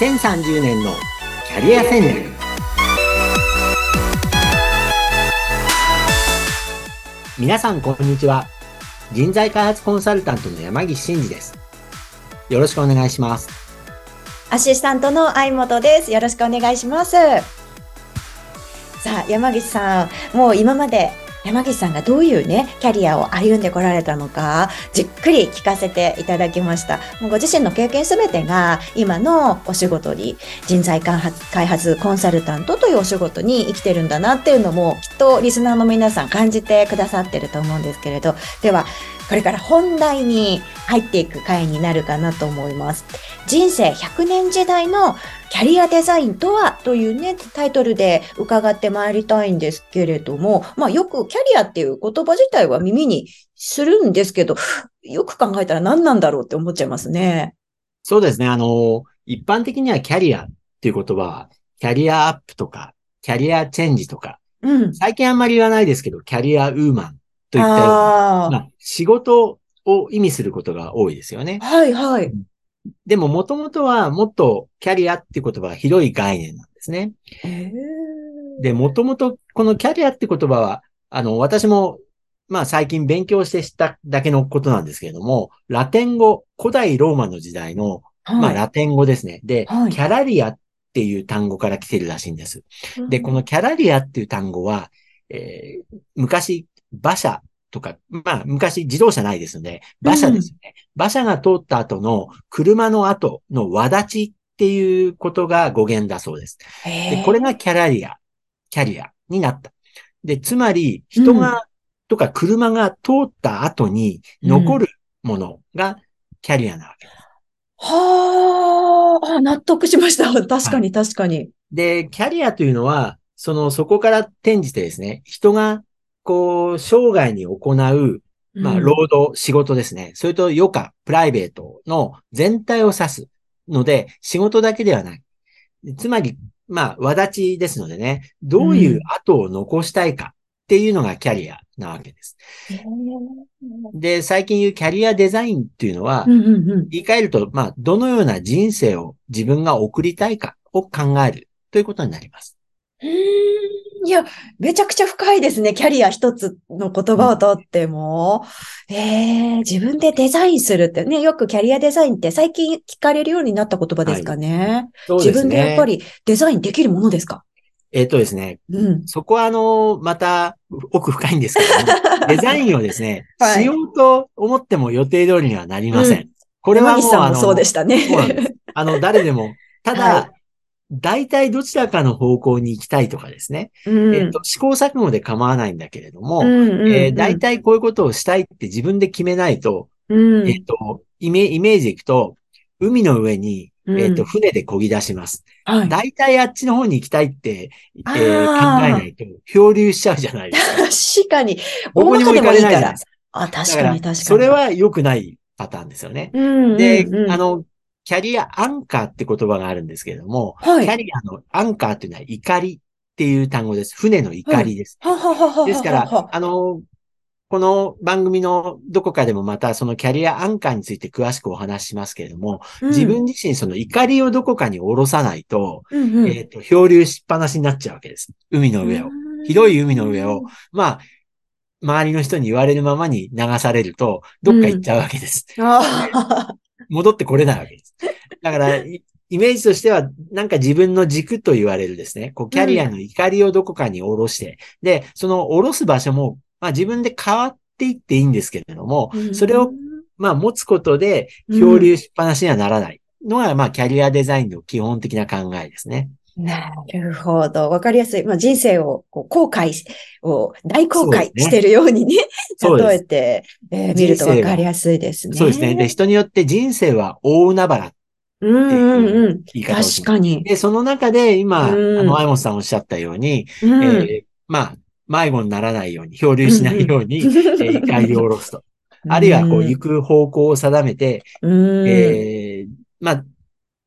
2030年のキャリア戦略。皆さんこんにちは。人材開発コンサルタントの山岸真嗣です。よろしくお願いします。アシスタントの相本です。よろしくお願いします。さあ山岸さんもう今まで山岸さんがどういうね、キャリアを歩んでこられたのか、じっくり聞かせていただきました。ご自身の経験すべてが、今のお仕事に、人材開発開発コンサルタントというお仕事に生きてるんだなっていうのも、きっとリスナーの皆さん感じてくださってると思うんですけれど、では、これから本題に入っていく回になるかなと思います。人生100年時代のキャリアデザインとはというね、タイトルで伺ってまいりたいんですけれども、まあよくキャリアっていう言葉自体は耳にするんですけど、よく考えたら何なんだろうって思っちゃいますね。そうですね。あの、一般的にはキャリアっていう言葉は、キャリアアップとか、キャリアチェンジとか、うん、最近あんまり言わないですけど、キャリアウーマンといったような、まあ、仕事を意味することが多いですよね。はいはい。でも、もともとはもっとキャリアっていう言葉は広い概念なんですね。で、もともとこのキャリアって言葉は、あの、私も、まあ最近勉強して知っただけのことなんですけれども、ラテン語、古代ローマの時代の、はい、まあラテン語ですね。で、はい、キャラリアっていう単語から来てるらしいんです。で、このキャラリアっていう単語は、えー、昔馬車とか、まあ、昔自動車ないですので、馬車ですよね。うん、馬車が通った後の車の後の輪立ちっていうことが語源だそうです。で、これがキャラリア、キャリアになった。で、つまり、人が、うん、とか車が通った後に残るものがキャリアなわけです。はあ、納得しました。確かに確かに、はい。で、キャリアというのは、その、そこから転じてですね、人がこう、生涯に行う、まあ、労働、仕事ですね。それと余暇、プライベートの全体を指すので、仕事だけではない。つまり、まあ、わだちですのでね、どういう後を残したいかっていうのがキャリアなわけです。で、最近言うキャリアデザインっていうのは、言い換えると、まあ、どのような人生を自分が送りたいかを考えるということになります。いや、めちゃくちゃ深いですね。キャリア一つの言葉をとっても。ええー、自分でデザインするってね、よくキャリアデザインって最近聞かれるようになった言葉ですかね。はい、ね自分でやっぱりデザインできるものですか？えっ、とですね。うん。そこはあの、また奥深いんですけども、デザインをですね、はい、しようと思っても予定通りにはなりません。うん、これはもうあの、そうでしたね。あの、誰でも、ただ、はい大体どちらかの方向に行きたいとかですね。うん、えっと、試行錯誤で構わないんだけれども、え大体こういうことをしたいって自分で決めないと、うん、えっと、イメイメージでいくと、海の上に、えっと、船で漕ぎ出します。はい、大体あっちの方に行きたいって、えー、考えないと、漂流しちゃうじゃないですか。確かに。どこにも行かれないじゃないですか。あ、確かに確かに。それは良くないパターンですよね。で、あの、キャリアアンカーって言葉があるんですけれども、はい、キャリアのアンカーっていうのは怒りっていう単語です。船の怒りです。ですから、あの、この番組のどこかでもまたそのキャリアアンカーについて詳しくお話ししますけれども、うん、自分自身その怒りをどこかに下ろさないと、うんうん、えっ、ー、と、漂流しっぱなしになっちゃうわけです。海の上を。広い海の上を、まあ、周りの人に言われるままに流されると、どっか行っちゃうわけです。うん戻ってこれないわけです。だから、イメージとしては、なんか自分の軸と言われるですね、こう、キャリアの怒りをどこかに下ろして、うん、で、その下ろす場所も、まあ自分で変わっていっていいんですけれども、うん、それを、まあ持つことで、漂流しっぱなしにはならないのが、まあキャリアデザインの基本的な考えですね。なるほど。わかりやすい。まあ、人生をこう後悔を大後悔してるようにね、例えて、えー、見るとわかりやすいですね。そうですね。で、人によって人生は大海原っていう言い方をし確かに。で、その中で今、あの、アイモンさんおっしゃったように、えー、まあ、迷子にならないように、漂流しないように、えー、怒りを下ろすと。あるいは、こう、行く方向を定めて、えー、まあ、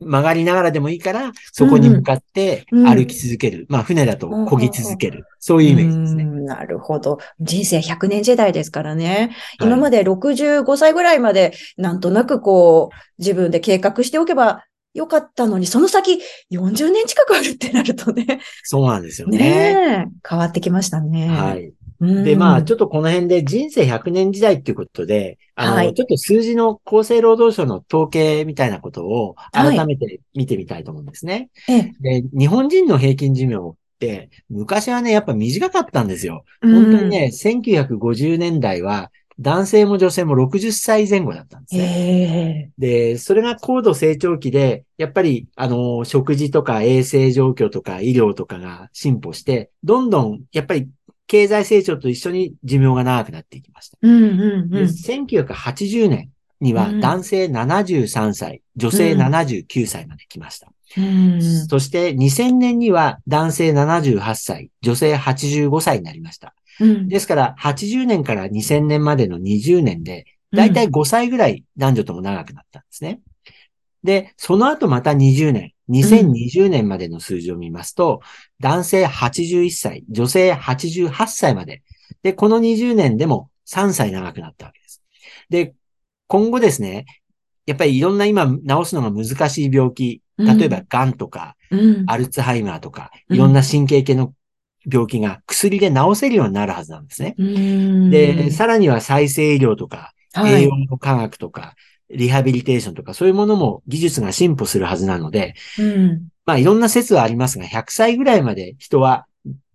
曲がりながらでもいいから、そこに向かって歩き続ける。うん、まあ、船だと漕ぎ続ける。そういうイメージですね。なるほど。人生100年時代ですからね。はい、今まで65歳ぐらいまで、なんとなくこう、自分で計画しておけば良かったのに、その先40年近くあるってなるとね。そうなんですよね。ね変わってきましたね。はい。で、まあ、ちょっとこの辺で人生100年時代っていうことで、あの、はい、ちょっと数字の厚生労働省の統計みたいなことを改めて見てみたいと思うんですね。はい、で、日本人の平均寿命って、昔はね、やっぱ短かったんですよ。本当にね、1950年代は、男性も女性も60歳前後だったんですね。で、それが高度成長期で、やっぱり、あの、食事とか衛生状況とか医療とかが進歩して、どんどん、やっぱり経済成長と一緒に寿命が長くなっていきました。うんうんうん、1980年には男性73歳、うん、女性79歳まで来ました。うん、そして2000年には男性78歳、女性85歳になりました。うん、ですから、80年から2000年までの20年で、だいたい5歳ぐらい男女とも長くなったんですね。で、その後また20年、2020年までの数字を見ますと、男性81歳、女性88歳まで。で、この20年でも3歳長くなったわけです。で、今後ですね、やっぱりいろんな今治すのが難しい病気、例えば癌とか、うん、アルツハイマーとか、いろんな神経系の病気が薬で治せるようになるはずなんですね。で、さらには再生医療とか、栄養の科学とか、リハビリテーションとかそういうものも技術が進歩するはずなので、うん、まあいろんな説はありますが、100歳ぐらいまで人は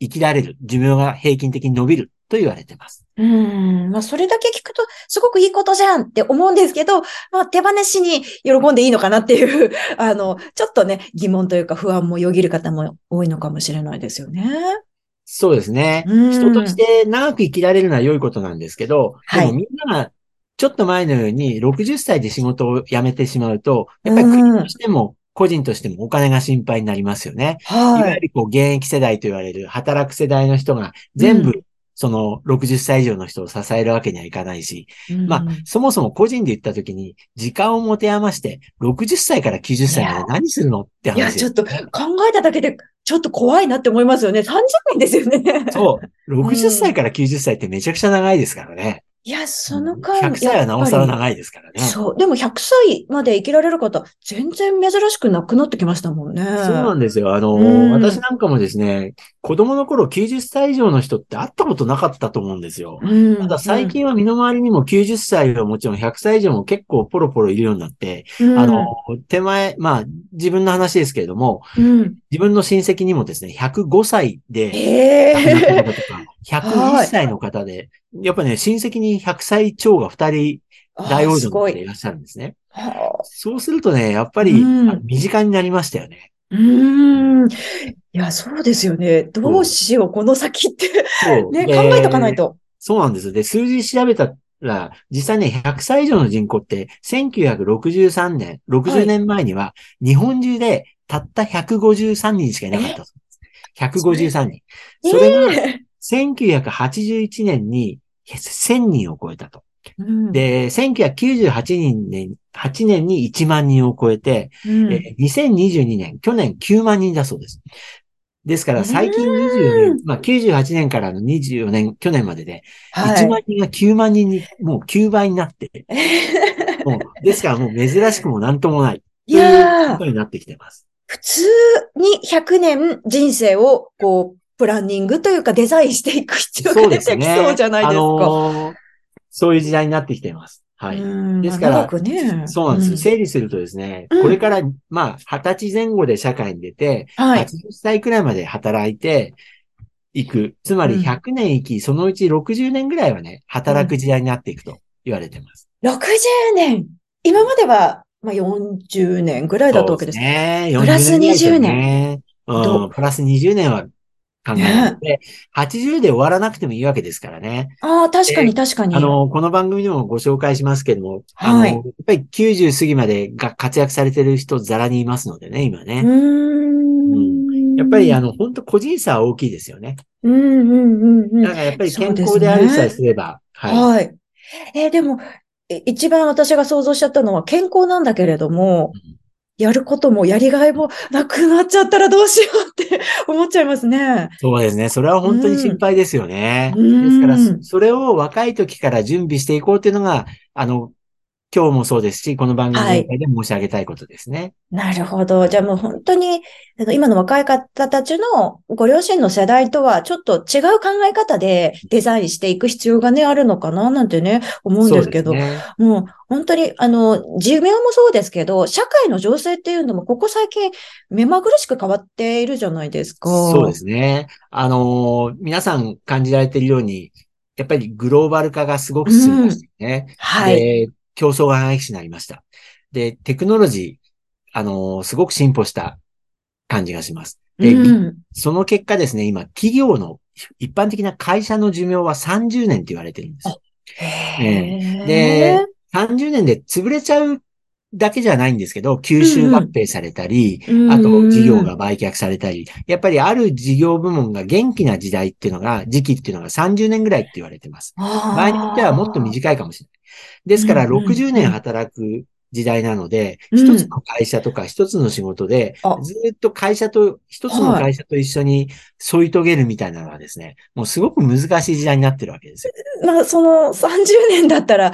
生きられる、寿命が平均的に伸びると言われてます。うん。まあ、それだけ聞くと、すごくいいことじゃんって思うんですけど、まあ、手放しに喜んでいいのかなっていう、あの、ちょっとね、疑問というか不安もよぎる方も多いのかもしれないですよね。そうですね。人として長く生きられるのは良いことなんですけど、でもみんながちょっと前のように60歳で仕事を辞めてしまうと、やっぱり国としても個人としてもお金が心配になりますよね。はい、いわゆるこう現役世代と言われる働く世代の人が全部、その60歳以上の人を支えるわけにはいかないし、うん、まあ、そもそも個人で言ったときに、時間を持て余して、60歳から90歳まで何するのって話。いや、ちょっと考えただけで、ちょっと怖いなって思いますよね。30年ですよね。そう。60歳から90歳ってめちゃくちゃ長いですからね。いや、その間。100歳はなおさら長いですからね。そう。でも100歳まで生きられる方、全然珍しくなくなってきましたもんね。そうなんですよ。あの、うん、私なんかもですね、子供の頃90歳以上の人って会ったことなかったと思うんですよ。うん、ただ最近は身の回りにも90歳はもちろん100歳以上も結構ポロポロいるようになって、うん、あの、手前、まあ、自分の話ですけれども、自分の親戚にもですね、105歳で、えー、101歳の方で、やっぱね、親戚に100歳超が2人、大王女の方でいらっしゃるんですね。そうするとね、やっぱり、身近になりましたよね。うん。いや、そうですよね。どうしよう、この先ってね、考えとかないと。そうなんです。で、数字調べたら、実際ね、100歳以上の人口って、1963年、60年前には、日本中でたった153人しかいなかったそうです。153人。それが、1981年に1000人を超えたと。うん、で、1998年 ,8 年に1万人を超えて、うん、え2022年、去年9万人だそうです。ですから最近24年、まあ98年からの24年、去年までで、1万人が9万人に、もう9倍になって、もうですからもう珍しくもなんともない。いやことになってきてます。普通に100年人生をこう、プランニングというかデザインしていく必要が出てきそうじゃないですか。そう、ねあのー、そういう時代になってきています。はい。ですから、ね、そうなんです、うん、整理するとですね、これから、まあ、二十歳前後で社会に出て、はい、80歳くらいまで働いていく。つまり100年生き、そのうち60年ぐらいはね、働く時代になっていくと言われてます。60年今までは、まあ、40年ぐらいだったわけですね。プラス20年。うん、プラス20年は考えて、ね、80で終わらなくてもいいわけですからね。ああ、確かに確かに。あの、この番組でもご紹介しますけども、はい、あの、やっぱり90過ぎまでが活躍されてる人ざらにいますのでね、今ね。うん,、やっぱりあの、本当個人差は大きいですよね。うんうんうんうん。だからやっぱり健康であるさえすれば。ね、はい。はい。えー、でも、一番私が想像しちゃったのは健康なんだけれども、うんやることもやりがいもなくなっちゃったらどうしようって 思っちゃいますね。そうですね。それは本当に心配ですよね。うん、ですから、それを若い時から準備していこうっていうのが、あの、今日もそうですし、この番組全体で申し上げたいことですね。はい、なるほど。じゃあもう本当に、今の若い方たちのご両親の世代とはちょっと違う考え方でデザインしていく必要がね、あるのかななんてね、思うんですけど、ね、もう本当に、あの、寿命もそうですけど、社会の情勢っていうのもここ最近目まぐるしく変わっているじゃないですか。そうですね。あの、皆さん感じられているように、やっぱりグローバル化がすごく進みましたね。うん、はい。競争が激しくなりました。で、テクノロジー、あのー、すごく進歩した感じがします。で、うん、その結果ですね、今、企業の、一般的な会社の寿命は30年って言われてるんですよ。で、30年で潰れちゃうだけじゃないんですけど、吸収合併されたり、うん、あと事業が売却されたり、やっぱりある事業部門が元気な時代っていうのが、時期っていうのが30年ぐらいって言われてます。場合によってはもっと短いかもしれない。ですから60年働く時代なので、一、うん、つの会社とか一つの仕事で、ずっと会社と、一つの会社と一緒に添い遂げるみたいなのはですね、もうすごく難しい時代になってるわけですよ。まあ、その30年だったら、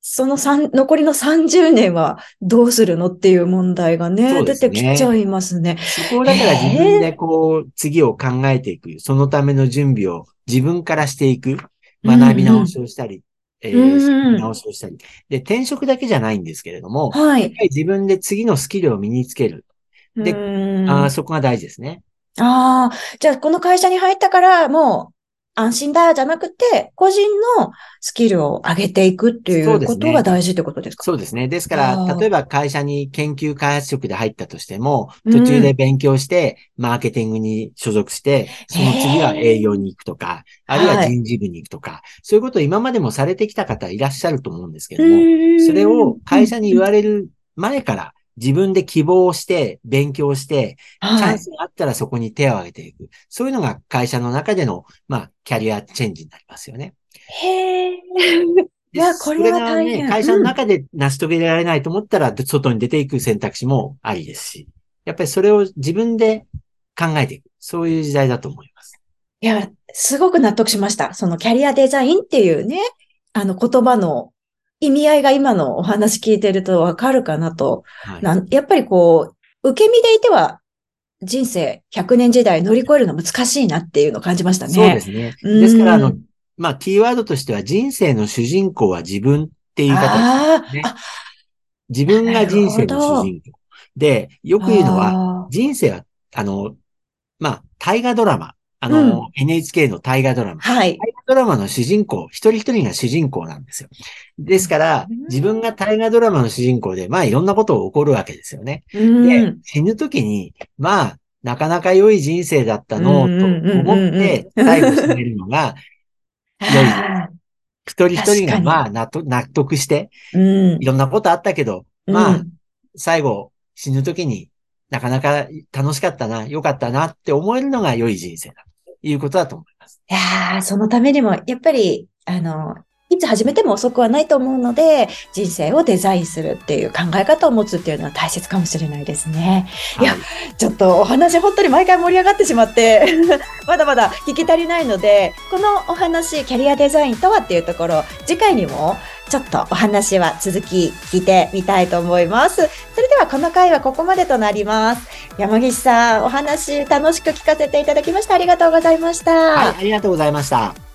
その三、残りの30年はどうするのっていう問題がね、ね。出てきちゃいますね。そこをだから自分でこう、次を考えていく、そのための準備を自分からしていく、学び直しをしたり、えー、直しをしたり。で、転職だけじゃないんですけれども、はい。自分で次のスキルを身につける。で、あそこが大事ですね。ああ、じゃあこの会社に入ったから、もう安心だじゃなくて、個人のスキルを上げていくっていうことが大事ってことですか？そうですね。ですから、例えば会社に研究開発職で入ったとしても、途中で勉強して、マーケティングに所属して、その次は営業に行くとか、あるいは人事部に行くとか、はい、そういうことを今までもされてきた方いらっしゃると思うんですけども、それを会社に言われる前から、自分で希望して、勉強して、チャンスがあったらそこに手を挙げていく。そういうのが会社の中での、まあ、キャリアチェンジになりますよね。へえ。いや、これは大変。ね、会社の中で成し遂げられないと思ったら、外に出ていく選択肢もありですし、やっぱりそれを自分で考えていく。そういう時代だと思います。いや、すごく納得しました。そのキャリアデザインっていうね、あの言葉の意味合いが今のお話聞いてるとわかるかなと、はい、なやっぱりこう、受け身でいては人生100年時代乗り越えるの難しいなっていうのを感じましたね。そうですね。ですから、あの、まあ、キーワードとしては人生の主人公は自分っていう言い方ですね。自分が人生の主人公。で、よく言うのは、人生は、あの、まあ、大河ドラマあの、うん、NHK の大河ドラマ。はい。大河ドラマの主人公、一人一人が主人公なんですよ。ですから、自分が大河ドラマの主人公で、まあいろんなことが起こるわけですよね。うん、で、死ぬ時に、まあ、なかなか良い人生だったの、と思って、最後死ねるのが、良い。一人一人がまあ納得して、いろんなことあったけど、まあ、最後死ぬ時になかなか楽しかったな、良かったなって思えるのが良い人生だ。いうことだと思います。いやー、そのためにも、やっぱり、あの、いつ始めても遅くはないと思うので、人生をデザインするっていう考え方を持つっていうのは大切かもしれないですね。はい、いや、ちょっとお話本当に毎回盛り上がってしまって まだまだ聞き足りないので、このお話、キャリアデザインとはっていうところ、次回にもちょっとお話は続き聞いてみたいと思います。それではこの回はここまでとなります。山岸さん、お話楽しく聞かせていただきましたありがとうございました。はい、ありがとうございました。